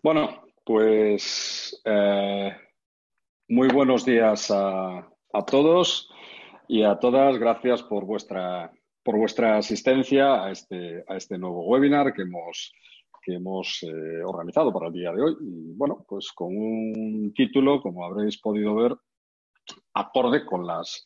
Bueno, pues eh, muy buenos días a, todos y a todas. Gracias por vuestra, por vuestra asistencia a este, a este nuevo webinar que hemos, que hemos eh, organizado para el día de hoy. Y bueno, pues con un título, como habréis podido ver, acorde con las,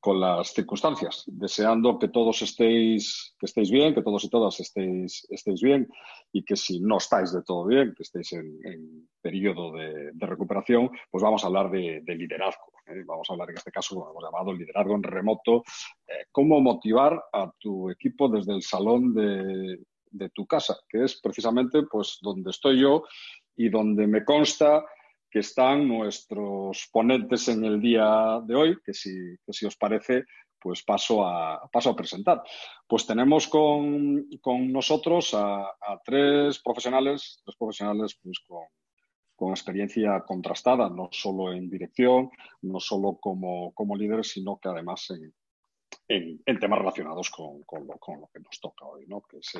con las circunstancias, deseando que todos estéis, estéis bien, que todos y todas estéis, estéis bien y que si no estáis de todo bien, que estéis en, periodo de, recuperación, pues vamos a hablar de, liderazgo. ¿eh? Vamos a hablar en este caso, como hemos llamado, liderazgo en remoto, eh, cómo motivar a tu equipo desde el salón de, de tu casa, que es precisamente pues donde estoy yo y donde me consta que están nuestros ponentes en el día de hoy, que si, si os parece, pues paso a, paso a presentar. Pues tenemos con, nosotros a, tres profesionales, tres profesionales pues con, con, experiencia contrastada, no solo en dirección, no solo como, como líderes, sino que además en, en, temas relacionados con, lo, que nos toca hoy, ¿no? que, es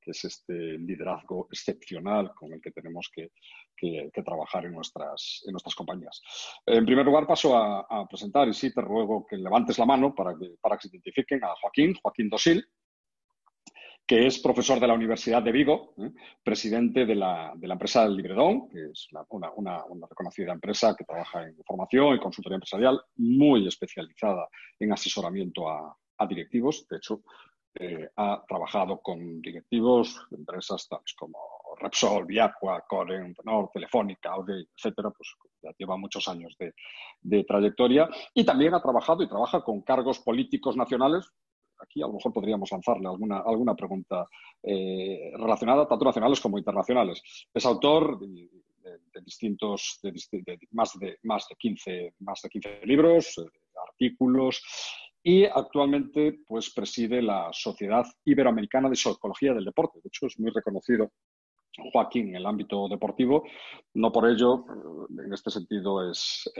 que es este liderazgo excepcional con el que tenemos que, trabajar en nuestras, en nuestras compañías. En primer lugar, paso a, presentar, y sí, te ruego que levantes la mano para que, para que se identifiquen a Joaquín, Joaquín Dosil, que es profesor de la Universidad de Vigo, ¿eh? presidente de la, de la, empresa Libredón, que es una, una, reconocida empresa que trabaja en formación y consultoría empresarial, muy especializada en asesoramiento a, directivos. De hecho, eh, ha trabajado con directivos de empresas tales como Repsol, Viacua, Coren, Telefónica, Audi, etcétera, pues ya lleva muchos años de trayectoria y también ha trabajado y trabaja con cargos políticos nacionales aquí a lo mejor podríamos lanzarle alguna, alguna pregunta eh, relacionada, tanto nacionales como internacionales. Es autor de, distintos, de, más, de, más, de 15, más de 15 libros, eh, artículos, y actualmente pues, preside la Sociedad Iberoamericana de Psicología del Deporte. De hecho, es muy reconocido Joaquín en el ámbito deportivo. No por ello, eh, en este sentido, es,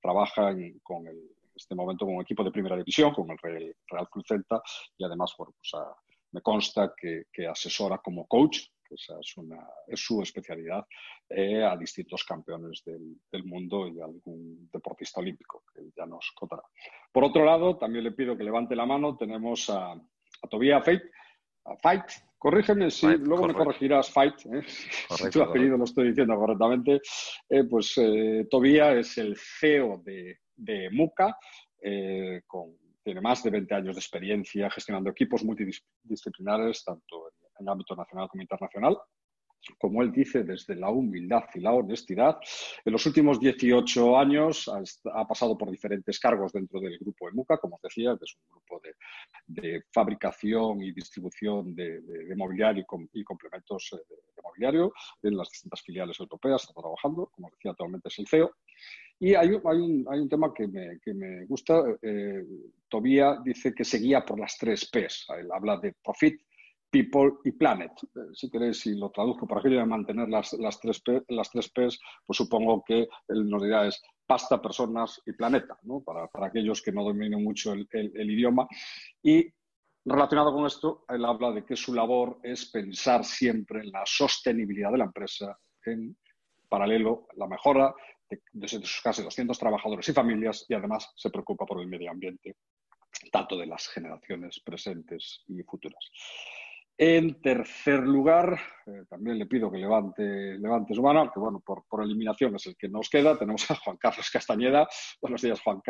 trabaja con el este momento con un equipo de primera división, con el Real, Cruz Celta, y además, pues, me consta que, asesora como coach, que esa es, una, es su especialidad, eh, a distintos campeones del, mundo y a algún deportista olímpico, que ya nos contará. Por otro lado, también le pido que levante la mano, tenemos a, a Tobía Fight, Fight, corrígeme si luego me corregirás Fight, ¿eh? si tu apellido lo estoy diciendo correctamente, eh, pues Tobía es el CEO de de MUCA, eh, tiene más de 20 años de experiencia gestionando equipos multidisciplinares, tanto en, el ámbito nacional como internacional como él dice, desde la humildad y la honestidad. En los últimos 18 años ha, pasado por diferentes cargos dentro del grupo EMUCA, como os decía, que es un grupo de, fabricación y distribución de, mobiliario y, complementos eh, de, mobiliario en las distintas filiales europeas. Está trabajando, como decía, actualmente es el CEO. Y hay, un, hay un, tema que me, que me gusta. Eh, Tobía dice que seguía por las tres Ps. Él habla de profit, people y planet. Eh, si queréis, si lo traduzco por aquello de mantener las, las, tres, las tres Ps, pues supongo que nos dirá es pasta, personas y planeta, ¿no? para, para aquellos que no dominen mucho el, el, idioma. Y relacionado con esto, él habla de que su labor es pensar siempre en la sostenibilidad de la empresa, en paralelo, la mejora de, sus casi 200 trabajadores y familias y además se preocupa por el medio ambiente, tanto de las generaciones presentes y futuras. En tercer lugar, eh, también le pido que levante, levante su mano, que bueno, por, eliminación es el que nos queda. Tenemos a Juan Carlos Castañeda. Buenos días, Juan,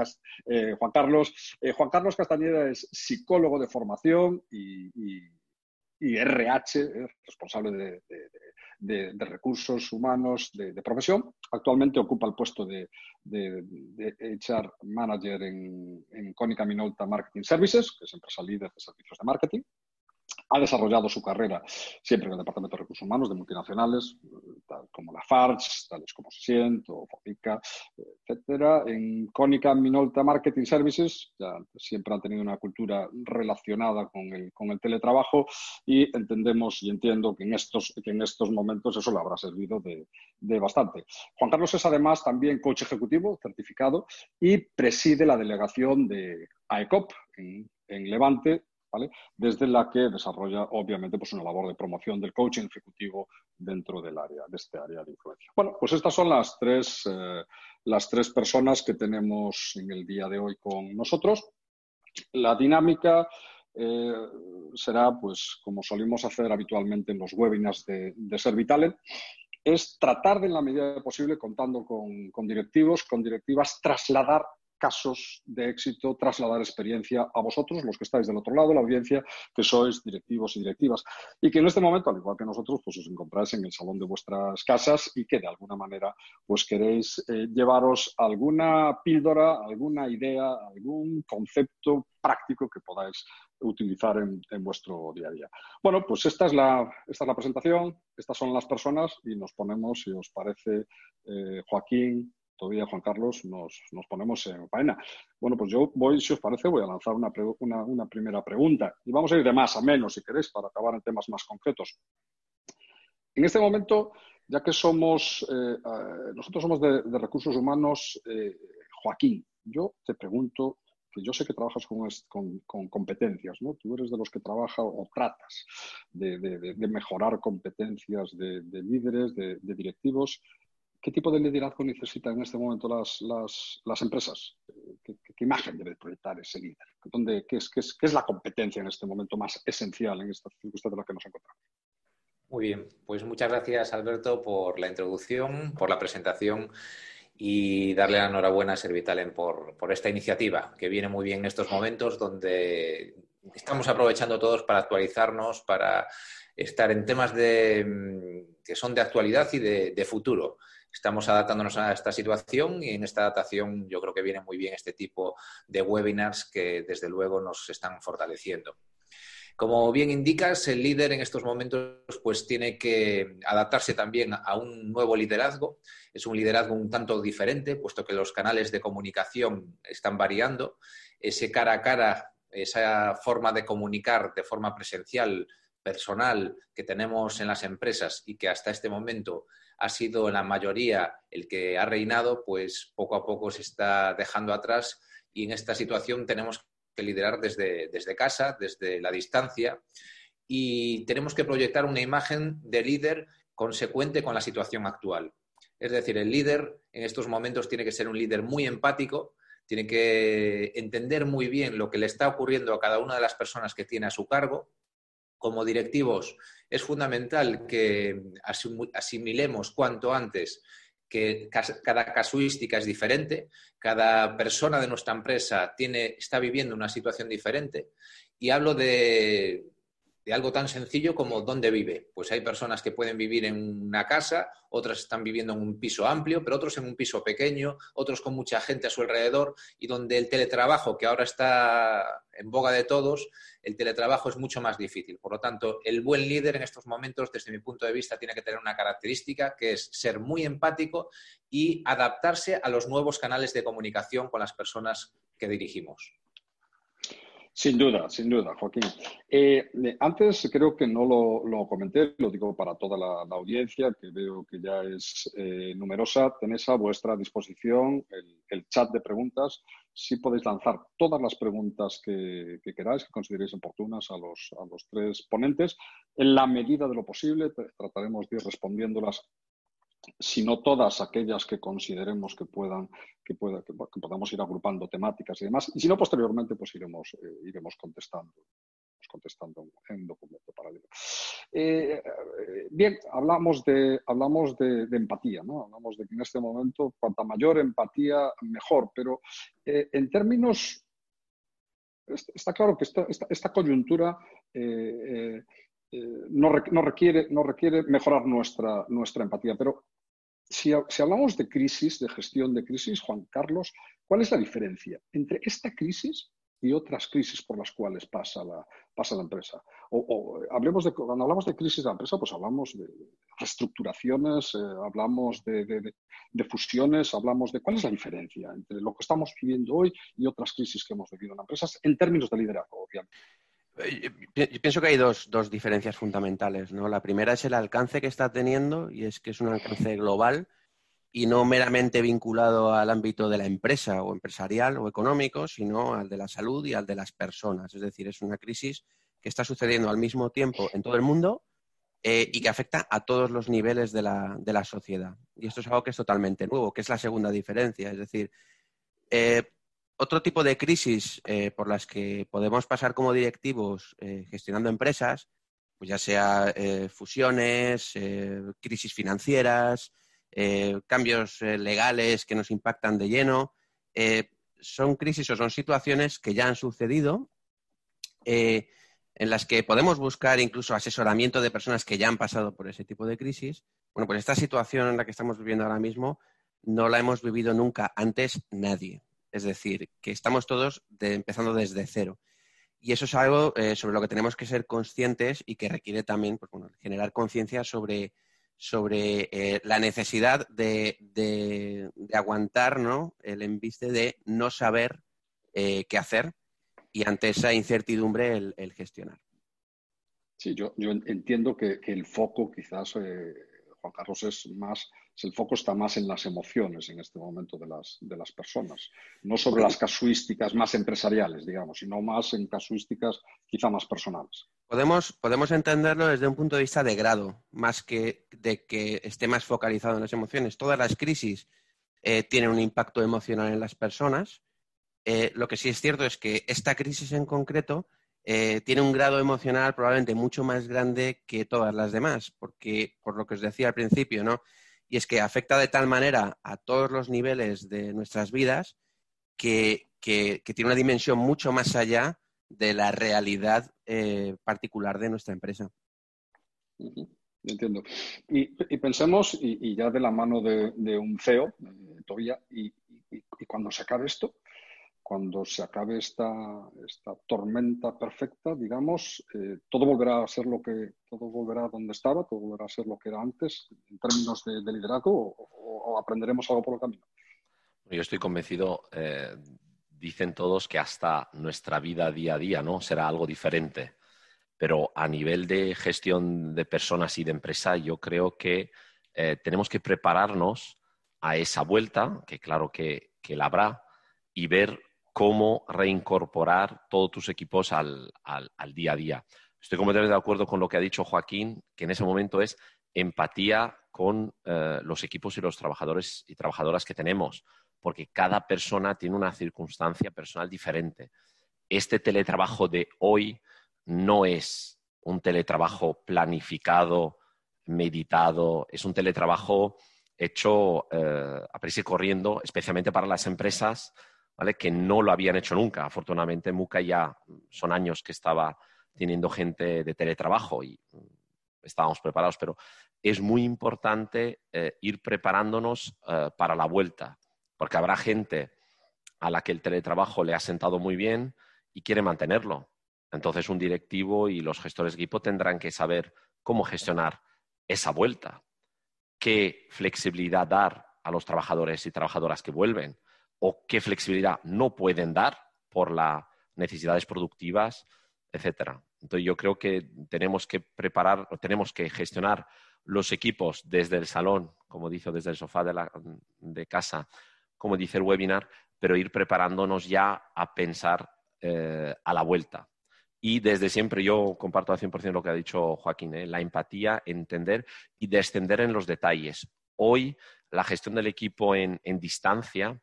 eh, Juan Carlos. Eh, Juan Carlos Castañeda es psicólogo de formación y, RH, responsable de de, recursos humanos de, profesión. Actualmente ocupa el puesto de, HR Manager en, en Cónica Minolta Marketing Services, que es empresa líder de servicios de marketing ha desarrollado su carrera siempre en el Departamento de Recursos Humanos de multinacionales, tal como la FARC, tales como Siento, Fofica, etcétera. En Cónica Minolta Marketing Services siempre han tenido una cultura relacionada con el, teletrabajo y entendemos y entiendo que en estos, momentos eso le habrá servido de, bastante. Juan Carlos es además también coach ejecutivo certificado y preside la delegación de AECOP en Levante Desde la que desarrolla, obviamente, pues una labor de promoción del coaching ejecutivo dentro del área, de este área de influencia. Bueno, pues estas son las tres, eh, las tres personas que tenemos en el día de hoy con nosotros. La dinámica eh, será, pues, como solimos hacer habitualmente en los webinars de, de Servitalent, es tratar de, en la medida posible, contando con, con directivos, con directivas, trasladar casos de éxito, trasladar experiencia a vosotros, los que estáis del otro lado, la audiencia, que sois directivos y directivas. Y que en este momento, al igual que nosotros, pues os encontráis en el salón de vuestras casas y que de alguna manera pues queréis eh, llevaros alguna píldora, alguna idea, algún concepto práctico que podáis utilizar en, vuestro día a día. Bueno, pues esta es, la, esta es la presentación, estas son las personas y nos ponemos, si os parece, eh, Joaquín, todavía Juan Carlos, nos, ponemos en faena. Bueno, pues yo voy, si os parece, voy a lanzar una, una, primera pregunta y vamos a ir de más a menos, si queréis, para acabar en temas más concretos. En este momento, ya que somos, eh, eh, nosotros somos de, recursos humanos, Joaquín, yo te pregunto, que yo sé que trabajas con, competencias, ¿no? Tú eres de los que trabaja o tratas de, mejorar competencias de, líderes, de, directivos. ¿Qué tipo de liderazgo necesitan en este momento las, empresas? ¿Qué, imagen debe proyectar ese líder? ¿Dónde, qué, es, qué, es, la competencia en este momento más esencial en esta circunstancia en la que nos encontramos? Muy bien, pues muchas gracias Alberto por la introducción, por la presentación y darle la enhorabuena a Servitalen por, por esta iniciativa, que viene muy bien en estos momentos donde estamos aprovechando todos para actualizarnos, para estar en temas de, mm, que son de actualidad y de, futuro. Estamos adaptándonos a esta situación y en esta adaptación yo creo que viene muy bien este tipo de webinars que desde luego nos están fortaleciendo. Como bien indicas, el líder en estos momentos pues tiene que adaptarse también a un nuevo liderazgo. Es un liderazgo un tanto diferente, puesto que los canales de comunicación están variando. Ese cara a cara, esa forma de comunicar de forma presencial, personal que tenemos en las empresas y que hasta este momento ha sido la mayoría el que ha reinado, pues poco a poco se está dejando atrás y en esta situación tenemos que liderar desde, desde casa, desde la distancia, y tenemos que proyectar una imagen de líder consecuente con la situación actual. Es decir, el líder en estos momentos tiene que ser un líder muy empático, tiene que entender muy bien lo que le está ocurriendo a cada una de las personas que tiene a su cargo. Como directivos, es fundamental que asimilemos cuanto antes que cada casuística es diferente, cada persona de nuestra empresa tiene, está viviendo una situación diferente. Y hablo de, de algo tan sencillo como dónde vive. Pues hay personas que pueden vivir en una casa, otras están viviendo en un piso amplio, pero otros en un piso pequeño, otros con mucha gente a su alrededor y donde el teletrabajo, que ahora está en boga de todos, el teletrabajo es mucho más difícil. Por lo tanto, el buen líder en estos momentos, desde mi punto de vista, tiene que tener una característica que es ser muy empático y adaptarse a los nuevos canales de comunicación con las personas que dirigimos. Sin duda, sin duda, Joaquín. Eh, antes creo que no lo, comenté, lo digo para toda la, audiencia, que veo que ya es eh, numerosa. Tenéis a vuestra disposición el, chat de preguntas. Si podéis lanzar todas las preguntas que, queráis, que consideréis oportunas a los, a los tres ponentes. En la medida de lo posible, trataremos de ir respondiéndolas sino todas aquellas que consideremos que puedan, que, pueda, que, podamos ir agrupando temáticas y demás, y si no, posteriormente, pues iremos, eh, iremos contestando contestando en documento paralelo. Eh, eh, bien, hablamos de, hablamos de, empatía, ¿no? Hablamos de que en este momento, cuanta mayor empatía, mejor, pero en términos, está claro que esta, esta, coyuntura no, no, requiere, no requiere mejorar nuestra, nuestra empatía, pero si, hablamos de crisis, de gestión de crisis, Juan Carlos, ¿cuál es la diferencia entre esta crisis y otras crisis por las cuales pasa la, pasa la empresa? O, hablemos de, cuando hablamos de crisis de la empresa, pues hablamos de reestructuraciones, eh, hablamos de, fusiones, hablamos de cuál es la diferencia entre lo que estamos viviendo hoy y otras crisis que hemos vivido en empresas en términos de liderazgo, obviamente. Eh, yo pienso que hay dos, diferencias fundamentales. ¿no? La primera es el alcance que está teniendo y es que es un alcance global y no meramente vinculado al ámbito de la empresa o empresarial o económico, sino al de la salud y al de las personas. Es decir, es una crisis que está sucediendo al mismo tiempo en todo el mundo eh, y que afecta a todos los niveles de la, de la, sociedad. Y esto es algo que es totalmente nuevo, que es la segunda diferencia. Es decir, eh, otro tipo de crisis eh, por las que podemos pasar como directivos gestionando empresas, pues ya sea fusiones, crisis financieras, eh, cambios eh, legales que nos impactan de lleno. Eh, son crisis o son situaciones que ya han sucedido, en las que podemos buscar incluso asesoramiento de personas que ya han pasado por ese tipo de crisis. Bueno, pues esta situación en la que estamos viviendo ahora mismo no la hemos vivido nunca antes nadie. Es decir, que estamos todos empezando desde cero. Y eso es algo sobre lo que tenemos que ser conscientes y que requiere también pues, generar conciencia sobre sobre eh, la necesidad de, aguantar ¿no? el embiste de no saber eh, qué hacer y ante esa incertidumbre el, gestionar. Sí, yo, entiendo que, el foco quizás, eh, Juan Carlos, es más el foco está más en las emociones en este momento de las, de las personas, no sobre las casuísticas más empresariales, digamos, sino más en casuísticas quizá más personales. Podemos, podemos entenderlo desde un punto de vista de grado, más que de que esté más focalizado en las emociones. Todas las crisis eh, tienen un impacto emocional en las personas. Eh, lo que sí es cierto es que esta crisis en concreto eh, tiene un grado emocional probablemente mucho más grande que todas las demás, porque por lo que os decía al principio, ¿no? y es que afecta de tal manera a todos los niveles de nuestras vidas que, tiene una dimensión mucho más allá de la realidad eh, particular de nuestra empresa. Entiendo. Y, pensemos, y, ya de la mano de, un CEO, eh, todavía, y, cuando se acabe esto, cuando se acabe esta, tormenta perfecta, digamos, eh, todo volverá a ser lo que, todo volverá a donde estaba, todo volverá a ser lo que era antes en términos de, liderazgo o, aprenderemos algo por el camino. Yo estoy convencido, eh, dicen todos que hasta nuestra vida día a día ¿no? será algo diferente, pero a nivel de gestión de personas y de empresa, yo creo que eh, tenemos que prepararnos a esa vuelta, que claro que, que la habrá, y ver cómo reincorporar todos tus equipos al, día a día. Estoy completamente de acuerdo con lo que ha dicho Joaquín, que en ese momento es empatía con eh, los equipos y los trabajadores y trabajadoras que tenemos, porque cada persona tiene una circunstancia personal diferente. Este teletrabajo de hoy no es un teletrabajo planificado, meditado, es un teletrabajo hecho eh, a prisa y corriendo, especialmente para las empresas que no lo habían hecho nunca. Afortunadamente, Muca ya son años que estaba teniendo gente de teletrabajo y mm, estábamos preparados, pero es muy importante eh, ir preparándonos eh, para la vuelta, porque habrá gente a la que el teletrabajo le ha sentado muy bien y quiere mantenerlo. Entonces, un directivo y los gestores de equipo tendrán que saber cómo gestionar esa vuelta, qué flexibilidad dar a los trabajadores y trabajadoras que vuelven, o qué flexibilidad no pueden dar por las necesidades productivas, etcétera. Entonces yo creo que tenemos que preparar, tenemos que gestionar los equipos desde el salón, como dice, desde el sofá de, casa, como dice el webinar, pero ir preparándonos ya a pensar eh, a la vuelta. Y desde siempre yo comparto al 100% lo que ha dicho Joaquín, ¿eh? la empatía, entender y descender en los detalles. Hoy la gestión del equipo en distancia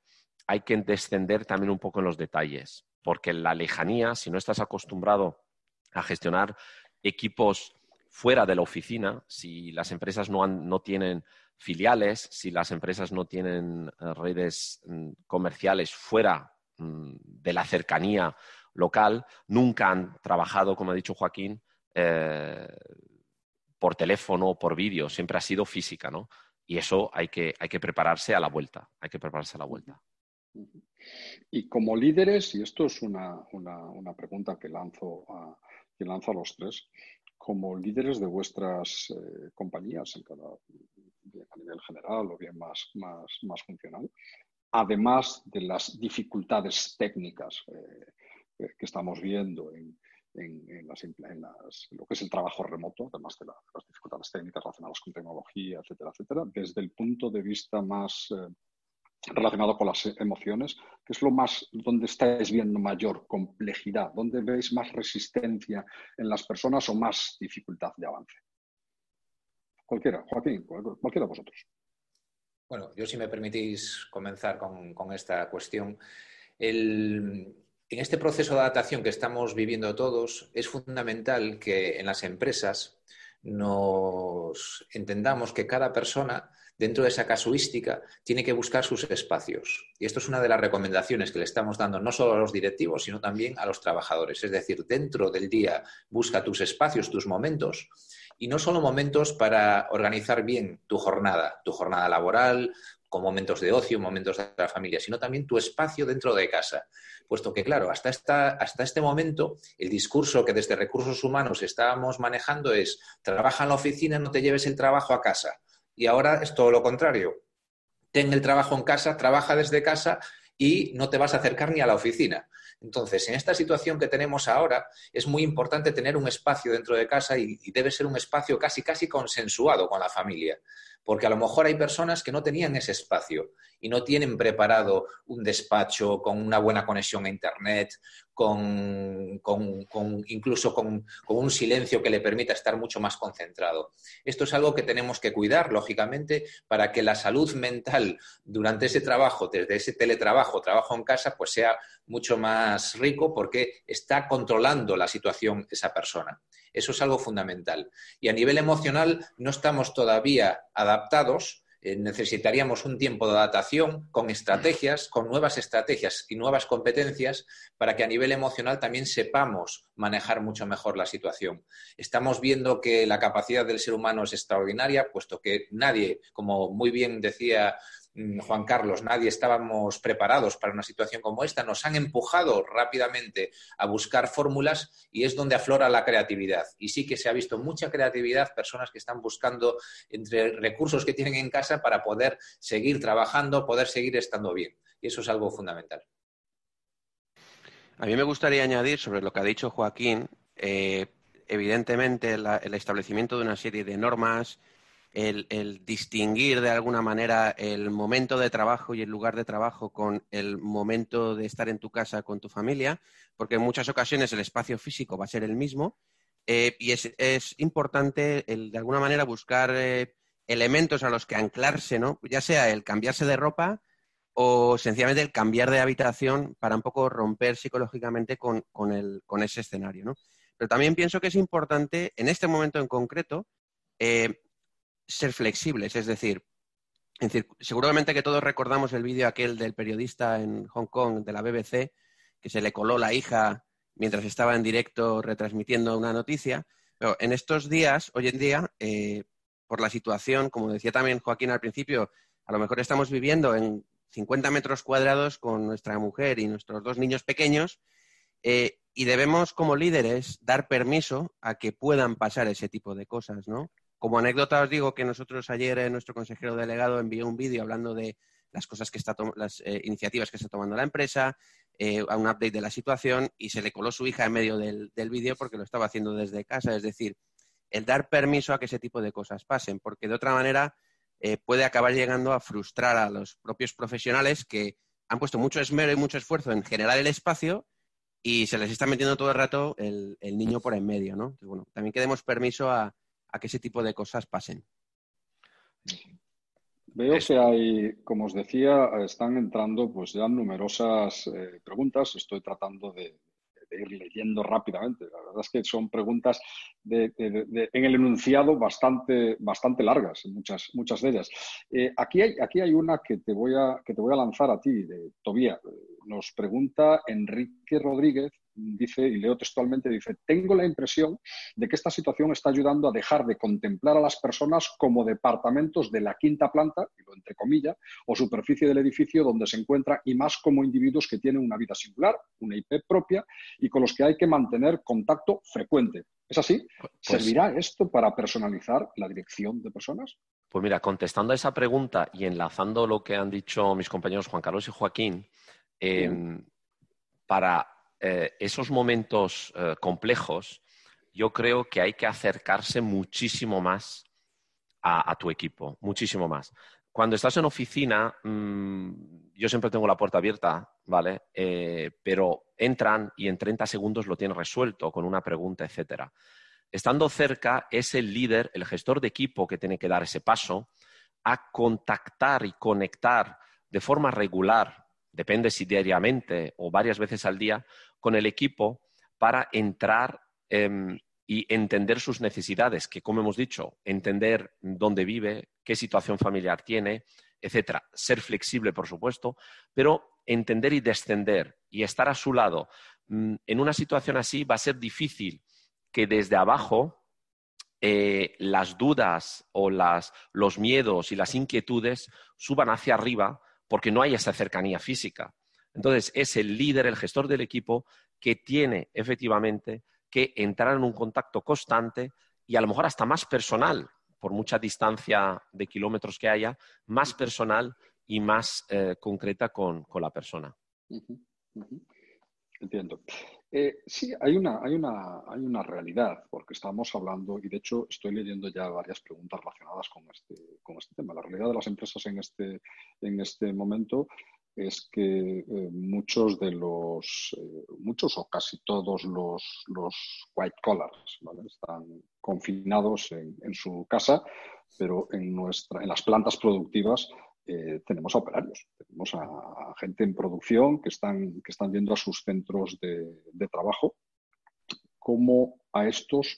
hay que descender también un poco en los detalles, porque la lejanía, si no estás acostumbrado a gestionar equipos fuera de la oficina, si las empresas no, tienen filiales, si las empresas no tienen eh, redes mm, comerciales fuera mm, de la cercanía local, nunca han trabajado, como ha dicho Joaquín, eh, por teléfono o por vídeo, siempre ha sido física, ¿no? Y eso hay que prepararse a la vuelta, hay que prepararse a la vuelta. Y como líderes, y esto es una, pregunta que lanzo, a, que lanzo los tres, como líderes de vuestras eh, compañías, en cada, a nivel general o bien más, más, funcional, además de las dificultades técnicas eh, que estamos viendo en, en, las, lo que es el trabajo remoto, además de, las dificultades técnicas relacionadas con tecnología, etcétera, etcétera, desde el punto de vista más eh, relacionado con las emociones, que es lo más donde estáis viendo mayor complejidad, donde veis más resistencia en las personas o más dificultad de avance. Cualquiera, Joaquín, cualquiera de vosotros. Bueno, yo si me permitís comenzar con, esta cuestión. En este proceso de adaptación que estamos viviendo todos, es fundamental que en las empresas nos entendamos que cada persona, dentro de esa casuística, tiene que buscar sus espacios. Y esto es una de las recomendaciones que le estamos dando no solo a los directivos, sino también a los trabajadores. Es decir, dentro del día busca tus espacios, tus momentos, y no solo momentos para organizar bien tu jornada, tu jornada laboral, con momentos de ocio, momentos de la familia, sino también tu espacio dentro de casa. Puesto que, claro, hasta, esta, hasta este momento el discurso que desde recursos humanos estábamos manejando es trabaja en la oficina, no te lleves el trabajo a casa. Y ahora es todo lo contrario. Ten el trabajo en casa, trabaja desde casa y no te vas a acercar ni a la oficina. Entonces, en esta situación que tenemos ahora, es muy importante tener un espacio dentro de casa y, y, debe ser un espacio casi, casi consensuado con la familia porque a lo mejor hay personas que no tenían ese espacio y no tienen preparado un despacho con una buena conexión a Internet, con, incluso con, un silencio que le permita estar mucho más concentrado. Esto es algo que tenemos que cuidar, lógicamente, para que la salud mental durante ese trabajo, desde ese teletrabajo, trabajo en casa, pues sea mucho más rico porque está controlando la situación esa persona. Eso es algo fundamental. Y a nivel emocional no estamos todavía adaptados. Eh, necesitaríamos un tiempo de adaptación con estrategias, con nuevas estrategias y nuevas competencias para que a nivel emocional también sepamos manejar mucho mejor la situación. Estamos viendo que la capacidad del ser humano es extraordinaria, puesto que nadie, como muy bien decía Juan Carlos, nadie estábamos preparados para una situación como esta, nos han empujado rápidamente a buscar fórmulas y es donde aflora la creatividad. Y sí que se ha visto mucha creatividad, personas que están buscando entre recursos que tienen en casa para poder seguir trabajando, poder seguir estando bien. Y eso es algo fundamental. A mí me gustaría añadir sobre lo que ha dicho Joaquín, eh, evidentemente el establecimiento de una serie de normas, el, distinguir de alguna manera el momento de trabajo y el lugar de trabajo con el momento de estar en tu casa con tu familia, porque en muchas ocasiones el espacio físico va a ser el mismo eh, y es, importante de alguna manera buscar eh, elementos a los que anclarse, ¿no? ya sea el cambiarse de ropa o sencillamente el cambiar de habitación para un poco romper psicológicamente con, ese escenario. ¿no? Pero también pienso que es importante en este momento en concreto eh, ser flexibles, es decir, seguramente que todos recordamos el vídeo aquel del periodista en Hong Kong de la BBC que se le coló la hija mientras estaba en directo retransmitiendo una noticia. Pero en estos días, hoy en día, eh, por la situación, como decía también Joaquín al principio, a lo mejor estamos viviendo en 50 metros cuadrados con nuestra mujer y nuestros dos niños pequeños eh, y debemos como líderes dar permiso a que puedan pasar ese tipo de cosas, ¿no? Como anécdota os digo que nosotros ayer eh, nuestro consejero delegado envió un vídeo hablando de las cosas que está las eh, iniciativas que está tomando la empresa, eh, un update de la situación y se le coló su hija en medio del, vídeo porque lo estaba haciendo desde casa. Es decir, el dar permiso a que ese tipo de cosas pasen, porque de otra manera puede acabar llegando a frustrar a los propios profesionales que han puesto mucho esmero y mucho esfuerzo en generar el espacio y se les está metiendo todo el rato el, niño por en medio, ¿no? bueno, también que demos permiso a, a que ese tipo de cosas pasen. Veo que hay, como os decía, están entrando pues ya numerosas eh, preguntas. Estoy tratando de, ir leyendo rápidamente. La verdad es que son preguntas en el enunciado bastante, bastante largas, muchas, muchas de ellas. Eh, aquí, hay, aquí hay una que te, voy a, que te voy a lanzar a ti, de Tobía. Nos pregunta Enrique Rodríguez dice, y leo textualmente, dice, tengo la impresión de que esta situación está ayudando a dejar de contemplar a las personas como departamentos de la quinta planta, entre comillas, o superficie del edificio donde se encuentra, y más como individuos que tienen una vida singular, una IP propia, y con los que hay que mantener contacto frecuente. ¿Es así? Pues ¿Servirá esto para personalizar la dirección de personas? Pues mira, contestando a esa pregunta y enlazando lo que han dicho mis compañeros Juan Carlos y Joaquín, em, para eh, esos momentos eh, complejos, yo creo que hay que acercarse muchísimo más a, tu equipo, muchísimo más. Cuando estás en oficina, mm, yo siempre tengo la puerta abierta, ¿vale? Eh, pero entran y en 30 segundos lo tienen resuelto con una pregunta, etcétera. Estando cerca, es el líder, el gestor de equipo que tiene que dar ese paso a contactar y conectar de forma regular, depende si diariamente o varias veces al día, con el equipo para entrar em, y entender sus necesidades, que como hemos dicho, entender dónde vive, qué situación familiar tiene, etcétera. Ser flexible, por supuesto, pero entender y descender y estar a su lado. Mm, en una situación así va a ser difícil que desde abajo eh, las dudas o los miedos y las inquietudes suban hacia arriba porque no hay esa cercanía física. Entonces, es el líder, el gestor del equipo que tiene efectivamente que entrar en un contacto constante y a lo mejor hasta más personal, por mucha distancia de kilómetros que haya, más personal y más eh, concreta con, la persona. Entiendo. Eh, sí, hay una, hay, una, hay una realidad, porque estamos hablando, y de hecho estoy leyendo ya varias preguntas relacionadas con este, con este tema. La realidad de las empresas en este, en este momento es que eh, muchos de los, eh, muchos o casi todos los, los white collars están confinados en, en, su casa, pero en, nuestra, en las plantas productivas eh, tenemos a operarios, tenemos a, gente en producción que están, que están yendo a sus centros de, trabajo. ¿Cómo a estos,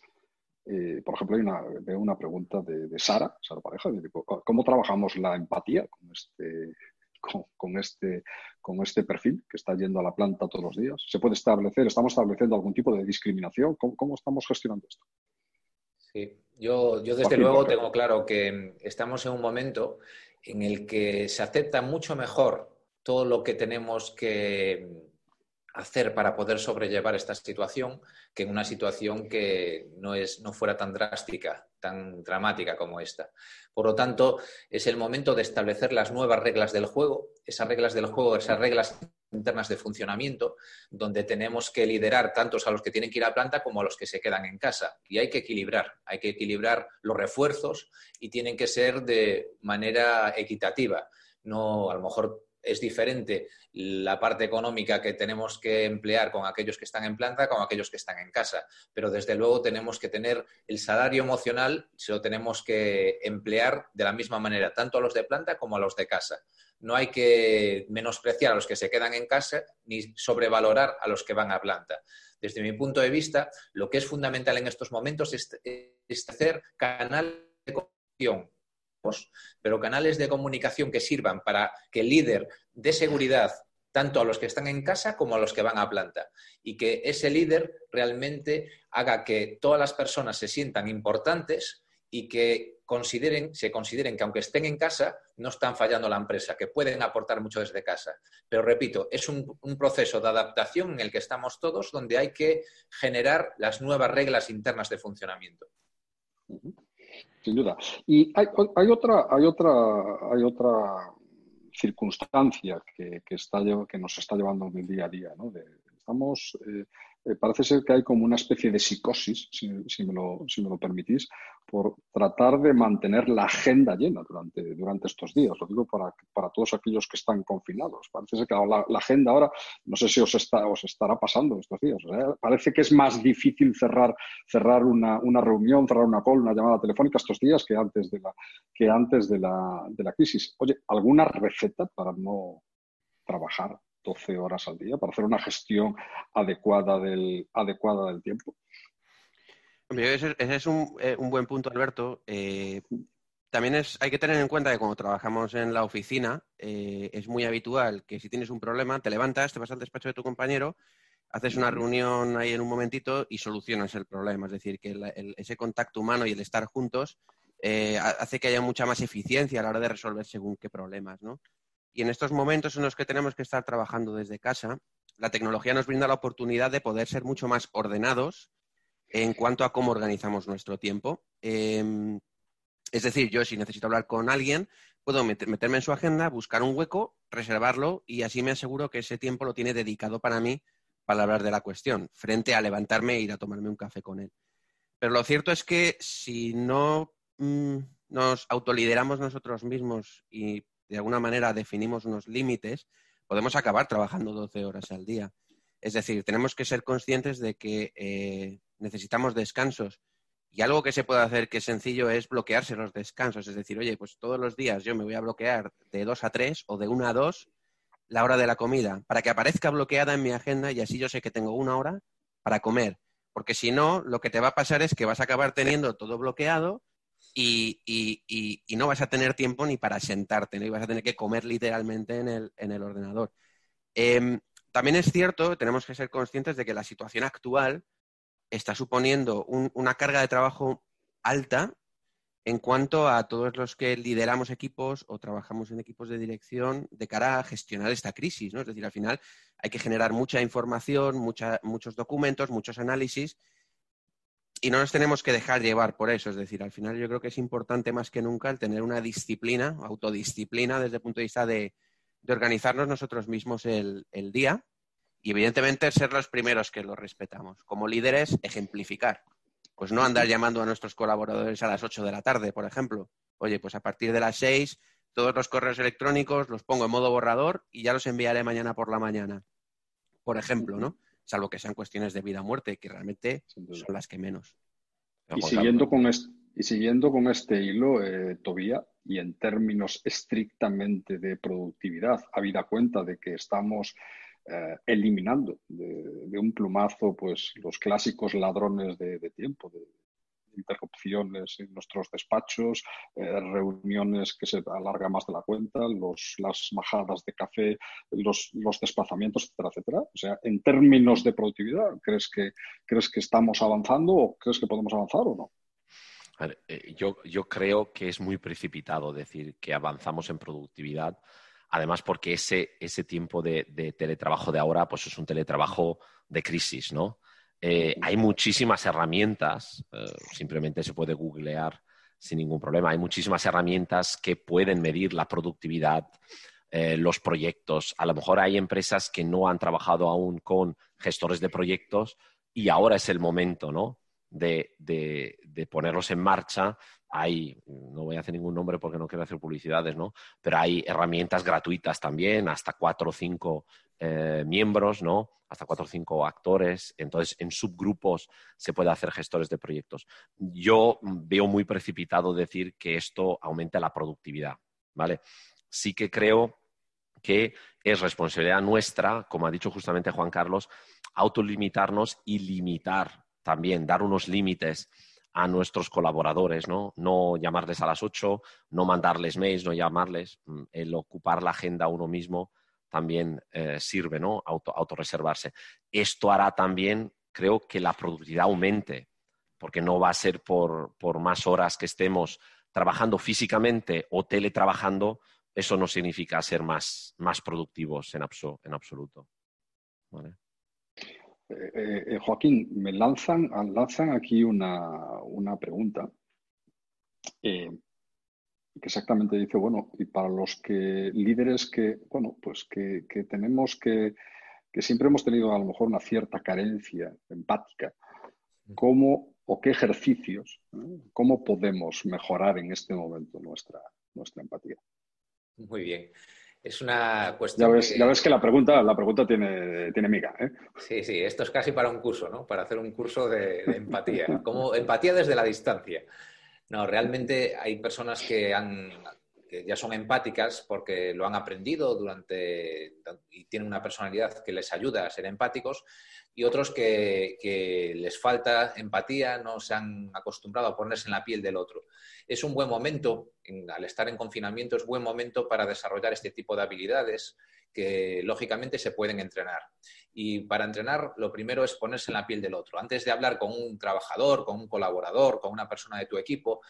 eh, por ejemplo, hay una, veo una pregunta de, Sara, Sara Pareja, ¿cómo trabajamos la empatía con este, con, este, con este perfil que está yendo a la planta todos los días? ¿Se puede establecer, estamos estableciendo algún tipo de discriminación? ¿Cómo, estamos gestionando esto? Sí, yo, yo desde luego tengo claro que estamos en un momento en el que se acepta mucho mejor todo lo que tenemos que hacer para poder sobrellevar esta situación que en una situación que no, es, no fuera tan drástica, tan dramática como esta. Por lo tanto, es el momento de establecer las nuevas reglas del juego, esas reglas del juego, esas reglas internas de funcionamiento, donde tenemos que liderar tantos a los que tienen que ir a planta como a los que se quedan en casa. Y hay que equilibrar, hay que equilibrar los refuerzos y tienen que ser de manera equitativa. No, a lo mejor es diferente la parte económica que tenemos que emplear con aquellos que están en planta con aquellos que están en casa. Pero desde luego tenemos que tener el salario emocional, se lo tenemos que emplear de la misma manera, tanto a los de planta como a los de casa no hay que menospreciar a los que se quedan en casa ni sobrevalorar a los que van a planta. Desde mi punto de vista, lo que es fundamental en estos momentos es, hacer canales de comunicación, pero canales de comunicación que sirvan para que el líder dé seguridad tanto a los que están en casa como a los que van a planta. Y que ese líder realmente haga que todas las personas se sientan importantes y que consideren, se consideren que aunque estén en casa, no están fallando la empresa, que pueden aportar mucho desde casa. Pero repito, es un, proceso de adaptación en el que estamos todos, donde hay que generar las nuevas reglas internas de funcionamiento. Sin duda. Y hay, otra, hay otra, hay otra circunstancia que, está, que nos está llevando el día a día. ¿no? estamos eh, eh, parece ser que hay como una especie de psicosis, si, me, lo, si me, lo, permitís, por tratar de mantener la agenda llena durante, durante estos días. Lo digo para, para todos aquellos que están confinados. Parece ser que la, agenda ahora, no sé si os, está, os estará pasando estos días. Parece que es más difícil cerrar, cerrar una, una, reunión, cerrar una call, una llamada telefónica estos días que antes de la, que antes de la, de la crisis. Oye, ¿alguna receta para no trabajar 12 horas al día para hacer una gestión adecuada del, adecuada del tiempo. Ese, es eh, un, buen punto, Alberto. Eh, también es, hay que tener en cuenta que cuando trabajamos en la oficina eh, es muy habitual que si tienes un problema te levantas, te vas al despacho de tu compañero, haces una reunión ahí en un momentito y solucionas el problema. Es decir, que ese contacto humano y el estar juntos hace que haya mucha más eficiencia a la hora de resolver según qué problemas, ¿no? Y en estos momentos en los que tenemos que estar trabajando desde casa, la tecnología nos brinda la oportunidad de poder ser mucho más ordenados en cuanto a cómo organizamos nuestro tiempo. Em, es decir, yo si necesito hablar con alguien, puedo meterme en su agenda, buscar un hueco, reservarlo y así me aseguro que ese tiempo lo tiene dedicado para mí para hablar de la cuestión, frente a levantarme e ir a tomarme un café con él. Pero lo cierto es que si no mm, nos autolideramos nosotros mismos y de alguna manera definimos unos límites, podemos acabar trabajando 12 horas al día. Es decir, tenemos que ser conscientes de que eh, necesitamos descansos. Y algo que se puede hacer que es sencillo es bloquearse los descansos. Es decir, oye, pues todos los días yo me voy a bloquear de 2 a 3 o de 1 a 2 la hora de la comida para que aparezca bloqueada en mi agenda y así yo sé que tengo una hora para comer. Porque si no, lo que te va a pasar es que vas a acabar teniendo todo bloqueado y, no vas a tener tiempo ni para sentarte, ¿no? y vas a tener que comer literalmente en el, ordenador. Em, también es cierto, tenemos que ser conscientes de que la situación actual está suponiendo una carga de trabajo alta en cuanto a todos los que lideramos equipos o trabajamos en equipos de dirección de cara a gestionar esta crisis, ¿no? Es decir, al final hay que generar mucha información, muchos documentos, muchos análisis y no nos tenemos que dejar llevar por eso. Es decir, al final yo creo que es importante más que nunca el tener una disciplina, autodisciplina desde el punto de vista de, organizarnos nosotros mismos el, el día y evidentemente ser los primeros que lo respetamos. Como líderes, ejemplificar pues no andar llamando a nuestros colaboradores a las 8 de la tarde, por ejemplo. Oye, pues a partir de las 6 todos los correos electrónicos los pongo en modo borrador y ya los enviaré mañana por la mañana, por ejemplo, ¿no? Salvo que sean cuestiones de vida o muerte, que realmente son las que menos. Y siguiendo, con este, y siguiendo con este hilo, eh, Tobía, y en términos estrictamente de productividad, habida cuenta de que estamos eh, eliminando de, un plumazo pues los clásicos ladrones de, tiempo, de interrupciones en nuestros despachos, eh, reuniones que se alargan más de la cuenta, los, las bajadas de café, los, los, desplazamientos, etcétera, etcétera. O sea, en términos de productividad, ¿crees que, ¿crees que estamos avanzando o crees que podemos avanzar o no? Eh, yo, yo creo que es muy precipitado decir que avanzamos en productividad Además, porque ese, ese tiempo de, teletrabajo de ahora, pues es un teletrabajo de crisis, ¿no? Eh, hay muchísimas herramientas, eh, simplemente se puede googlear sin ningún problema. Hay muchísimas herramientas que pueden medir la productividad, eh, los proyectos. A lo mejor hay empresas que no han trabajado aún con gestores de proyectos y ahora es el momento, ¿no? De, de ponerlos en marcha hay, no voy a hacer ningún nombre porque no quiero hacer publicidades, ¿no? Pero hay herramientas gratuitas también, hasta cuatro o cinco eh, miembros, ¿no? Hasta cuatro o cinco actores. Entonces, en subgrupos se puede hacer gestores de proyectos. Yo veo muy precipitado decir que esto aumenta la productividad, ¿vale? Sí que creo que es responsabilidad nuestra, como ha dicho justamente Juan Carlos, autolimitarnos y limitar también, dar unos límites a nuestros colaboradores, ¿no? No llamarles a las 8, no mandarles mails, no llamarles. Mm, el ocupar la agenda uno mismo también eh, sirve, ¿no? Auto, autorreservarse. Esto hará también, creo, que la productividad aumente, porque no va a ser por, más horas que estemos trabajando físicamente o teletrabajando, eso no significa ser más, productivos en, en absoluto. ¿Vale? Eh, eh, Joaquín, me lanzan, lanzan aquí una, pregunta eh, que exactamente dice, bueno, y para los que líderes que, bueno, pues que, tenemos que, que siempre hemos tenido a lo mejor una cierta carencia empática, ¿cómo o qué ejercicios, cómo podemos mejorar en este momento nuestra, nuestra empatía? Muy bien. Es una cuestión. Ya ves que, ves que la pregunta, la pregunta tiene, tiene miga. ¿eh? Sí, sí, esto es casi para un curso, ¿no? Para hacer un curso de, empatía. Como empatía desde la distancia. No, realmente hay personas que, han, que ya son empáticas porque lo han aprendido durante y tienen una personalidad que les ayuda a ser empáticos, y otros que, les falta empatía, no se han acostumbrado a ponerse en la piel del otro. Es un buen momento, al estar en confinamiento, es buen momento para desarrollar este tipo de habilidades que lógicamente se pueden entrenar. Y para entrenar, lo primero es ponerse en la piel del otro. Antes de hablar con un trabajador, con un colaborador, con una persona de tu equipo,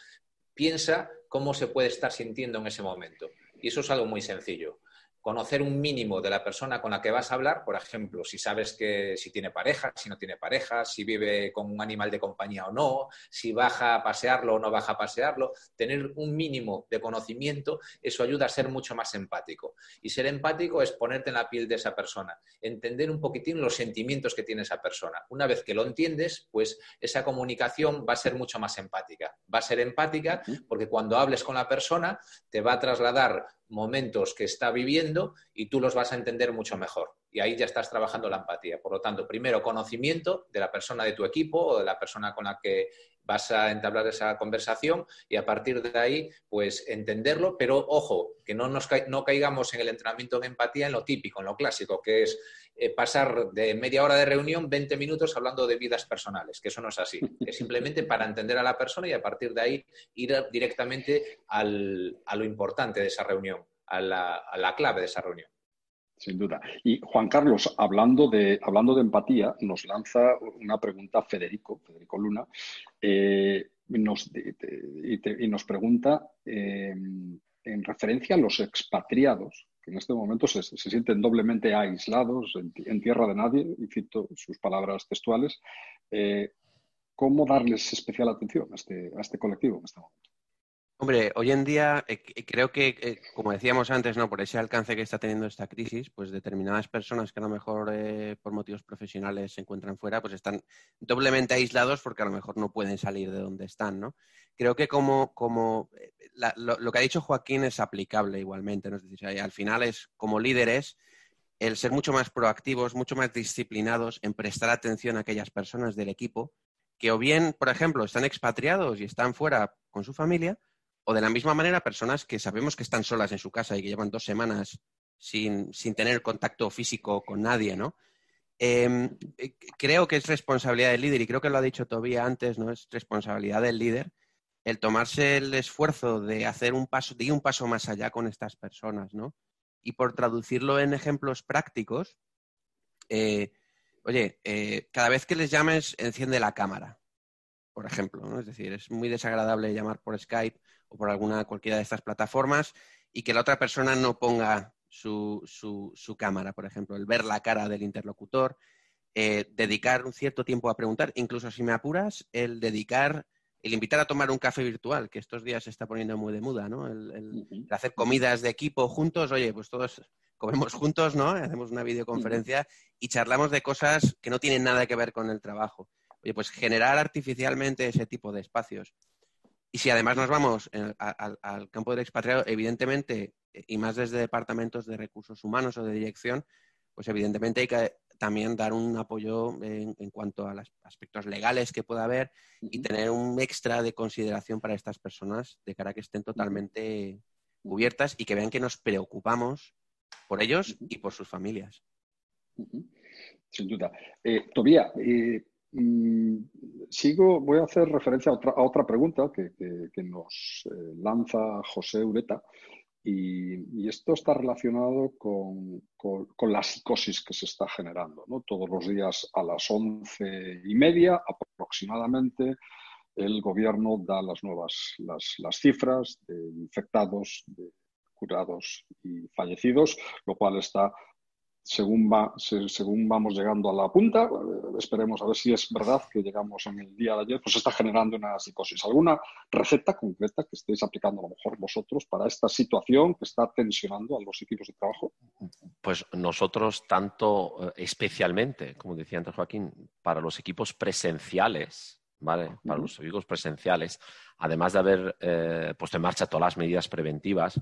piensa cómo se puede estar sintiendo en ese momento. Y eso es algo muy sencillo. Conocer un mínimo de la persona con la que vas a hablar, por ejemplo, si sabes que si tiene pareja, si no tiene pareja, si vive con un animal de compañía o no, si baja a pasearlo o no baja a pasearlo, tener un mínimo de conocimiento, eso ayuda a ser mucho más empático. Y ser empático es ponerte en la piel de esa persona, entender un poquitín los sentimientos que tiene esa persona. Una vez que lo entiendes, pues esa comunicación va a ser mucho más empática. Va a ser empática porque cuando hables con la persona te va a trasladar momentos que está viviendo y tú los vas a entender mucho mejor. Y ahí ya estás trabajando la empatía. Por lo tanto, primero conocimiento de la persona de tu equipo o de la persona con la que vas a entablar esa conversación y a partir de ahí, pues entenderlo, pero ojo, que no, nos no caigamos en el entrenamiento de empatía en lo típico, en lo clásico, que es eh, pasar de media hora de reunión 20 minutos hablando de vidas personales, que eso no es así. Es simplemente para entender a la persona y a partir de ahí ir directamente a lo importante de esa reunión, a la clave de esa reunión. Sin duda. Y Juan Carlos, hablando de, hablando de empatía, nos lanza una pregunta Federico, Federico Luna, eh, y, nos pregunta eh, en referencia a los expatriados, que en este momento se, sienten doblemente aislados en, tierra de nadie, y cito sus palabras textuales, eh, ¿cómo darles especial atención a este, a este colectivo en este momento? Hombre, hoy en día eh, creo que, eh, como decíamos antes, ¿no? por ese alcance que está teniendo esta crisis, pues determinadas personas que a lo mejor eh, por motivos profesionales se encuentran fuera, pues están doblemente aislados porque a lo mejor no pueden salir de donde están, ¿no? Creo que como, como lo, que ha dicho Joaquín es aplicable igualmente, ¿no? Es decir, al final es como líderes el ser mucho más proactivos, mucho más disciplinados en prestar atención a aquellas personas del equipo que o bien, por ejemplo, están expatriados y están fuera con su familia, o de la misma manera, personas que sabemos que están solas en su casa y que llevan dos semanas sin, tener contacto físico con nadie, ¿no? Em, eh, creo que es responsabilidad del líder, y creo que lo ha dicho todavía antes, ¿no? Es responsabilidad del líder el tomarse el esfuerzo de hacer un paso, de ir un paso más allá con estas personas, ¿no? Y por traducirlo en ejemplos prácticos, eh, oye, eh, cada vez que les llames, enciende la cámara, por ejemplo, ¿no? Es decir, es muy desagradable llamar por Skype o por alguna cualquiera de estas plataformas y que la otra persona no ponga su, su, cámara, por ejemplo, el ver la cara del interlocutor, eh, dedicar un cierto tiempo a preguntar, incluso si me apuras, el dedicar, el invitar a tomar un café virtual, que estos días se está poniendo muy de moda, ¿no? El, hacer comidas de equipo juntos, oye, pues todos comemos juntos, ¿no? Hacemos una videoconferencia y charlamos de cosas que no tienen nada que ver con el trabajo. Oye, pues generar artificialmente ese tipo de espacios y si además nos vamos al campo del expatriado, evidentemente, y más desde departamentos de recursos humanos o de dirección, pues evidentemente hay que también dar un apoyo en, cuanto a los aspectos legales que pueda haber y tener un extra de consideración para estas personas de cara a que estén totalmente cubiertas y que vean que nos preocupamos por ellos y por sus familias. Sin duda. Eh, Tobía, eh, Mm, sigo, voy a hacer referencia a otra, pregunta que, nos eh, lanza José Ureta. Y, esto está relacionado con, la psicosis que se está generando. Todos los días a las once y media aproximadamente el gobierno da las nuevas las, las cifras de infectados, de curados y fallecidos, lo cual está según, va, según vamos llegando a la punta, esperemos a ver si es verdad que llegamos en el día de ayer, pues está generando una psicosis. ¿Alguna receta concreta que estéis aplicando a lo mejor vosotros para esta situación que está tensionando a los equipos de trabajo? Pues nosotros, tanto eh, especialmente, como decía antes Joaquín, para los equipos presenciales, ¿vale? Para los equipos presenciales, además de haber eh, puesto en marcha todas las medidas preventivas,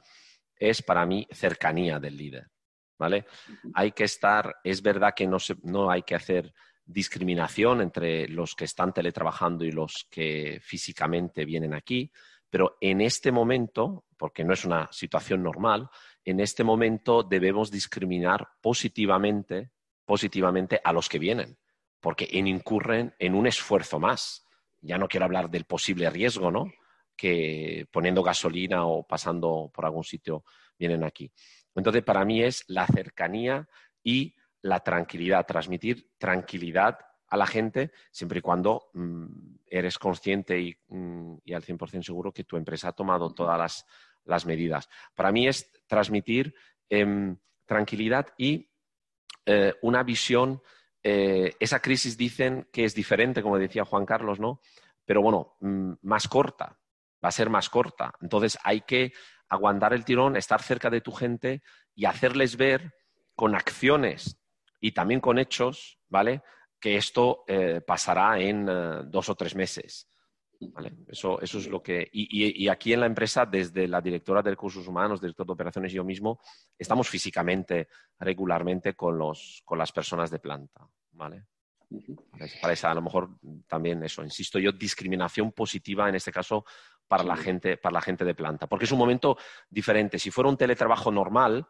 es para mí cercanía del líder. ¿Vale? Hay que estar, es verdad que no, se, no hay que hacer discriminación entre los que están teletrabajando y los que físicamente vienen aquí, pero en este momento, porque no es una situación normal, en este momento debemos discriminar positivamente, positivamente a los que vienen, porque incurren en un esfuerzo más. Ya no quiero hablar del posible riesgo, ¿no? Que poniendo gasolina o pasando por algún sitio vienen aquí. Entonces, para mí es la cercanía y la tranquilidad, transmitir tranquilidad a la gente siempre y cuando mm, eres consciente y, mm, y, al 100% seguro que tu empresa ha tomado todas las, medidas. Para mí es transmitir em, tranquilidad y eh, una visión. Eh, esa crisis dicen que es diferente, como decía Juan Carlos, ¿no? Pero bueno, mm, más corta, va a ser más corta. Entonces hay que aguantar el tirón, estar cerca de tu gente y hacerles ver con acciones y también con hechos, ¿vale? Que esto eh, pasará en dos o tres meses. Eso, eso es lo que... Y, aquí en la empresa, desde la directora de recursos humanos, director de operaciones y yo mismo, estamos físicamente, regularmente con, los, con las personas de planta, ¿vale? Para esa, a lo mejor también eso, insisto yo, discriminación positiva en este caso para la gente, para la gente de planta, porque es un momento diferente. Si fuera un teletrabajo normal,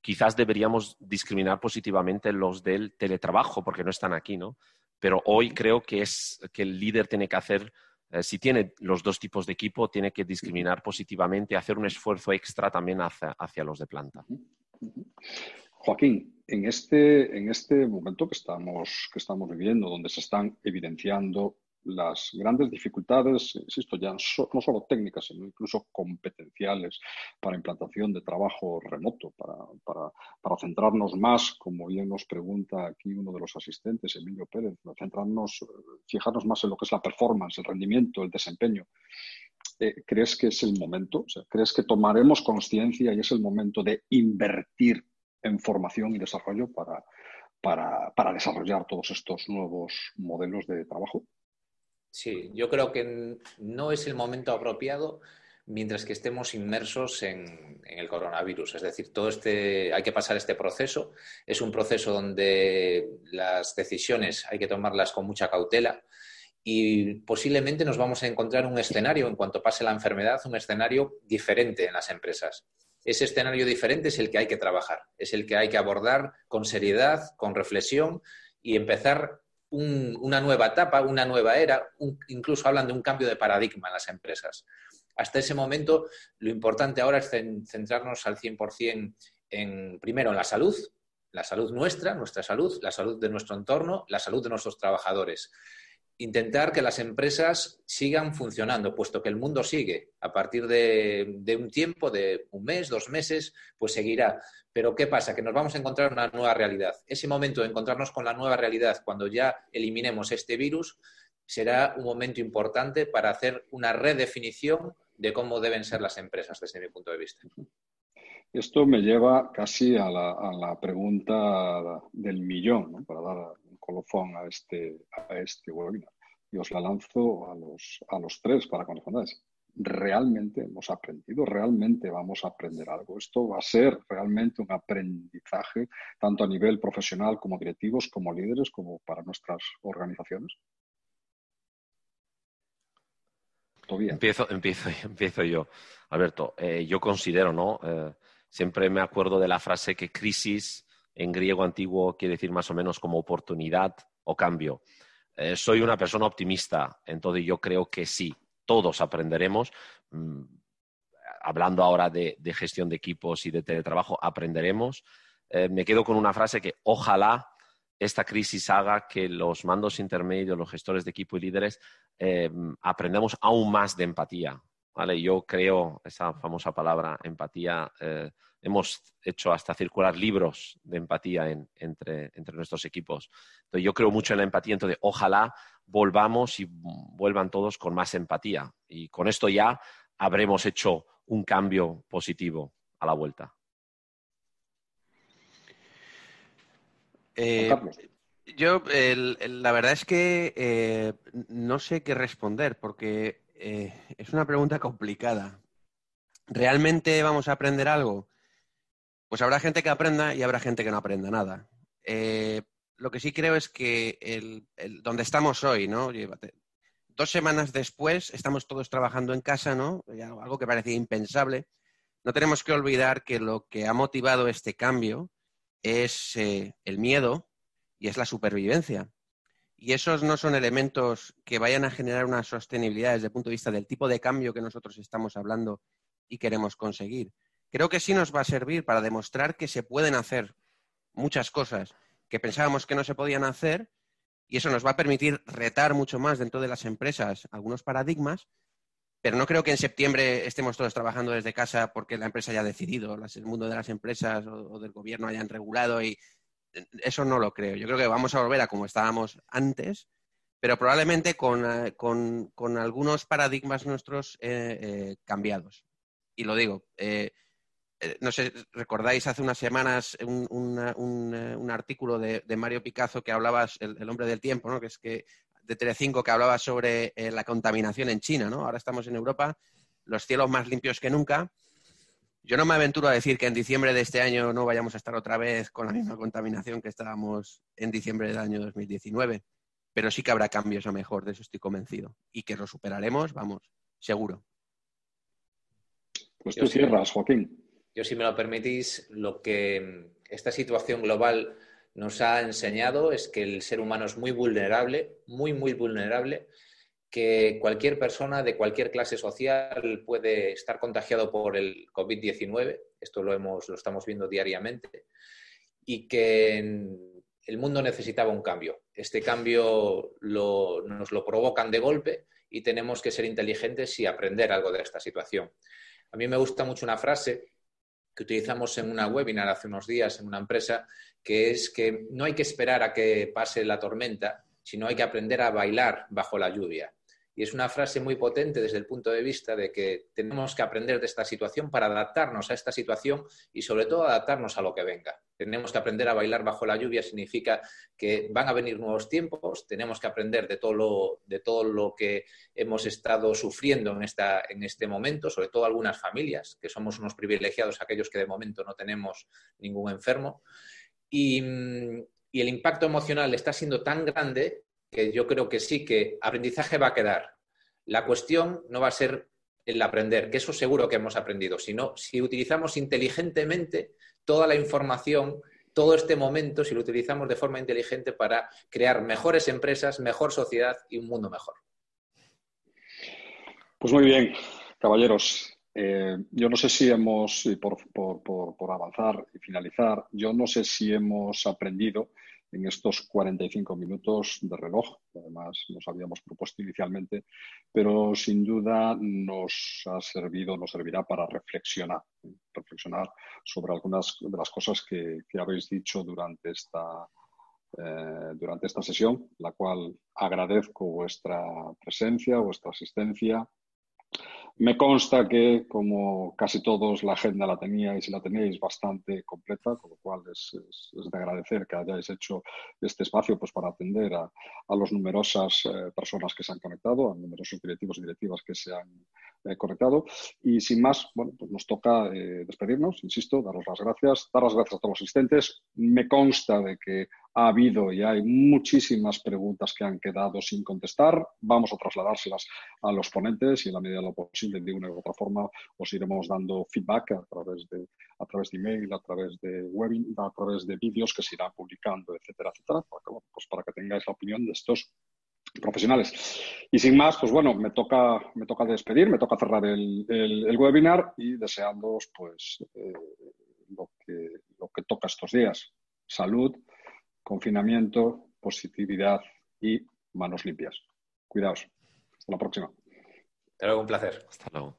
quizás deberíamos discriminar positivamente los del teletrabajo, porque no están aquí, ¿no? Pero hoy creo que es que el líder tiene que hacer eh, si tiene los dos tipos de equipo, tiene que discriminar positivamente, hacer un esfuerzo extra también hacia, los de planta. Joaquín, en este, en este momento que estamos, que estamos viviendo, donde se están evidenciando las grandes dificultades, insisto, ya no solo técnicas, sino incluso competenciales para implantación de trabajo remoto, para, centrarnos más, como bien nos pregunta aquí uno de los asistentes, Emilio Pérez, centrarnos, fijarnos más en lo que es la performance, el rendimiento, el desempeño. Eh, ¿Crees que es el momento? ¿Crees que tomaremos conciencia y es el momento de invertir en formación y desarrollo para desarrollar todos estos nuevos modelos de trabajo? Sí, yo creo que no es el momento apropiado mientras que estemos inmersos en, el coronavirus. Es decir, todo este, hay que pasar este proceso. Es un proceso donde las decisiones hay que tomarlas con mucha cautela y posiblemente nos vamos a encontrar un escenario, en cuanto pase la enfermedad, un escenario diferente en las empresas. Ese escenario diferente es el que hay que trabajar, es el que hay que abordar con seriedad, con reflexión y empezar una nueva etapa, una nueva era, incluso hablan de un cambio de paradigma en las empresas. Hasta ese momento, lo importante ahora es centrarnos al 100% en, primero, en la salud, la salud nuestra, nuestra salud, la salud de nuestro entorno, la salud de nuestros trabajadores intentar que las empresas sigan funcionando, puesto que el mundo sigue. A partir de, un tiempo, de un mes, dos meses, pues seguirá. Pero ¿qué pasa? Que nos vamos a encontrar una nueva realidad. Ese momento de encontrarnos con la nueva realidad, cuando ya eliminemos este virus, será un momento importante para hacer una redefinición de cómo deben ser las empresas desde mi punto de vista. Esto me lleva casi a la, pregunta del millón, para dar colofón a este, a este webinar. Y os la lanzo a los, a los tres para que respondáis. ¿Realmente hemos aprendido? ¿Realmente vamos a aprender algo? Esto va a ser realmente un aprendizaje tanto a nivel profesional como directivos, como líderes, como para nuestras organizaciones. Empiezo, empiezo, empiezo yo. Alberto, eh, yo considero, ¿no? Eh, siempre me acuerdo de la frase que crisis en griego antiguo quiere decir más o menos como oportunidad o cambio. Eh, soy una persona optimista, entonces yo creo que sí, todos aprenderemos. Mm, hablando ahora de, gestión de equipos y de teletrabajo, aprenderemos. Eh, me quedo con una frase que ojalá esta crisis haga que los mandos intermedios, los gestores de equipo y líderes eh, aprendamos aún más de empatía. ¿vale? Yo creo, esa famosa palabra, empatía, hemos hecho hasta circular libros de empatía entre, nuestros equipos. Entonces, yo creo mucho en la empatía, entonces ojalá volvamos y vuelvan todos con más empatía. Y con esto ya habremos hecho un cambio positivo a la vuelta. Eh, yo, la verdad es que eh, no sé qué responder porque eh, es una pregunta complicada. ¿Realmente vamos a aprender algo? Pues habrá gente que aprenda y habrá gente que no aprenda nada. Eh, lo que sí creo es que donde estamos hoy, ¿no? Dos semanas después estamos todos trabajando en casa, ¿no? Algo que parecía impensable. No tenemos que olvidar que lo que ha motivado este cambio es eh, el miedo y es la supervivencia. Y esos no son elementos que vayan a generar una sostenibilidad desde el punto de vista del tipo de cambio que nosotros estamos hablando y queremos conseguir creo que sí nos va a servir para demostrar que se pueden hacer muchas cosas que pensábamos que no se podían hacer y eso nos va a permitir retar mucho más dentro de las empresas algunos paradigmas, pero no creo que en septiembre estemos todos trabajando desde casa porque la empresa haya decidido, el mundo de las empresas o, del gobierno hayan regulado y eso no lo creo. Yo creo que vamos a volver a como estábamos antes, pero probablemente con, eh, algunos paradigmas nuestros eh, eh, cambiados. Y lo digo, no sé, recordáis hace unas semanas un, artículo de, Mario Picazo que hablaba, el, el, hombre del tiempo, ¿no? que es que de Telecinco que hablaba sobre eh, la contaminación en China, ¿no? Ahora estamos en Europa, los cielos más limpios que nunca. Yo no me aventuro a decir que en diciembre de este año no vayamos a estar otra vez con la misma contaminación que estábamos en diciembre del año 2019, pero sí que habrá cambios a mejor, de eso estoy convencido. Y que lo superaremos, vamos, seguro. Pues tú cierras, Joaquín. Yo, si me lo permitís, lo que esta situación global nos ha enseñado es que el ser humano es muy vulnerable, muy, muy vulnerable, que cualquier persona de cualquier clase social puede estar contagiado por el COVID-19, esto lo, hemos, lo estamos viendo diariamente, y que el mundo necesitaba un cambio. Este cambio nos lo provocan de golpe y tenemos que ser inteligentes y aprender algo de esta situación. A mí me gusta mucho una frase que utilizamos en una webinar hace unos días en una empresa, que es que no hay que esperar a que pase la tormenta, sino hay que aprender a bailar bajo la lluvia. Y es una frase muy potente desde el punto de vista de que tenemos que aprender de esta situación para adaptarnos a esta situación y sobre todo adaptarnos a lo que venga. Tenemos que aprender a bailar bajo la lluvia, significa que van a venir nuevos tiempos, tenemos que aprender de todo lo, de todo lo que hemos estado sufriendo en, esta, en este momento, sobre todo algunas familias, que somos unos privilegiados, aquellos que de momento no tenemos ningún enfermo. Y, y el impacto emocional está siendo tan grande que yo creo que sí, que aprendizaje va a quedar. La cuestión no va a ser el aprender, que eso seguro que hemos aprendido, sino si utilizamos inteligentemente toda la información, todo este momento, si lo utilizamos de forma inteligente para crear mejores empresas, mejor sociedad y un mundo mejor. Pues muy bien, caballeros. Eh, yo no sé si hemos, por, por avanzar y finalizar, yo no sé si hemos aprendido en estos 45 minutos de reloj, que además nos habíamos propuesto inicialmente, pero sin duda nos ha servido, nos servirá para reflexionar, reflexionar sobre algunas de las cosas que, habéis dicho durante esta, eh, durante esta sesión, la cual agradezco vuestra presencia, vuestra asistencia me consta que, como casi todos, la agenda la teníais y la tenéis bastante completa, con lo cual es, de agradecer que hayáis hecho este espacio pues, para atender a, a las numerosas eh, personas que se han conectado, a numerosos directivos y directivas que se han eh, conectado. Y sin más, bueno, pues nos toca eh, despedirnos, insisto, daros las gracias, dar las gracias a todos los asistentes. Me consta de que ha habido y hay muchísimas preguntas que han quedado sin contestar. Vamos a trasladárselas a los ponentes y en la medida de lo posible, de una u otra forma, os iremos dando feedback a través de, a través de email, a través de webinar, a través de vídeos que se irán publicando, etcétera, etcétera, para que, pues para que tengáis la opinión de estos profesionales. Y sin más, pues bueno, me toca, me toca despedir, me toca cerrar el, el, webinar y deseándoos pues eh, lo, que, lo que toca estos días. Salud, confinamiento, positividad y manos limpias. Cuidaos. Hasta la próxima. Hasta luego, un placer. Hasta luego.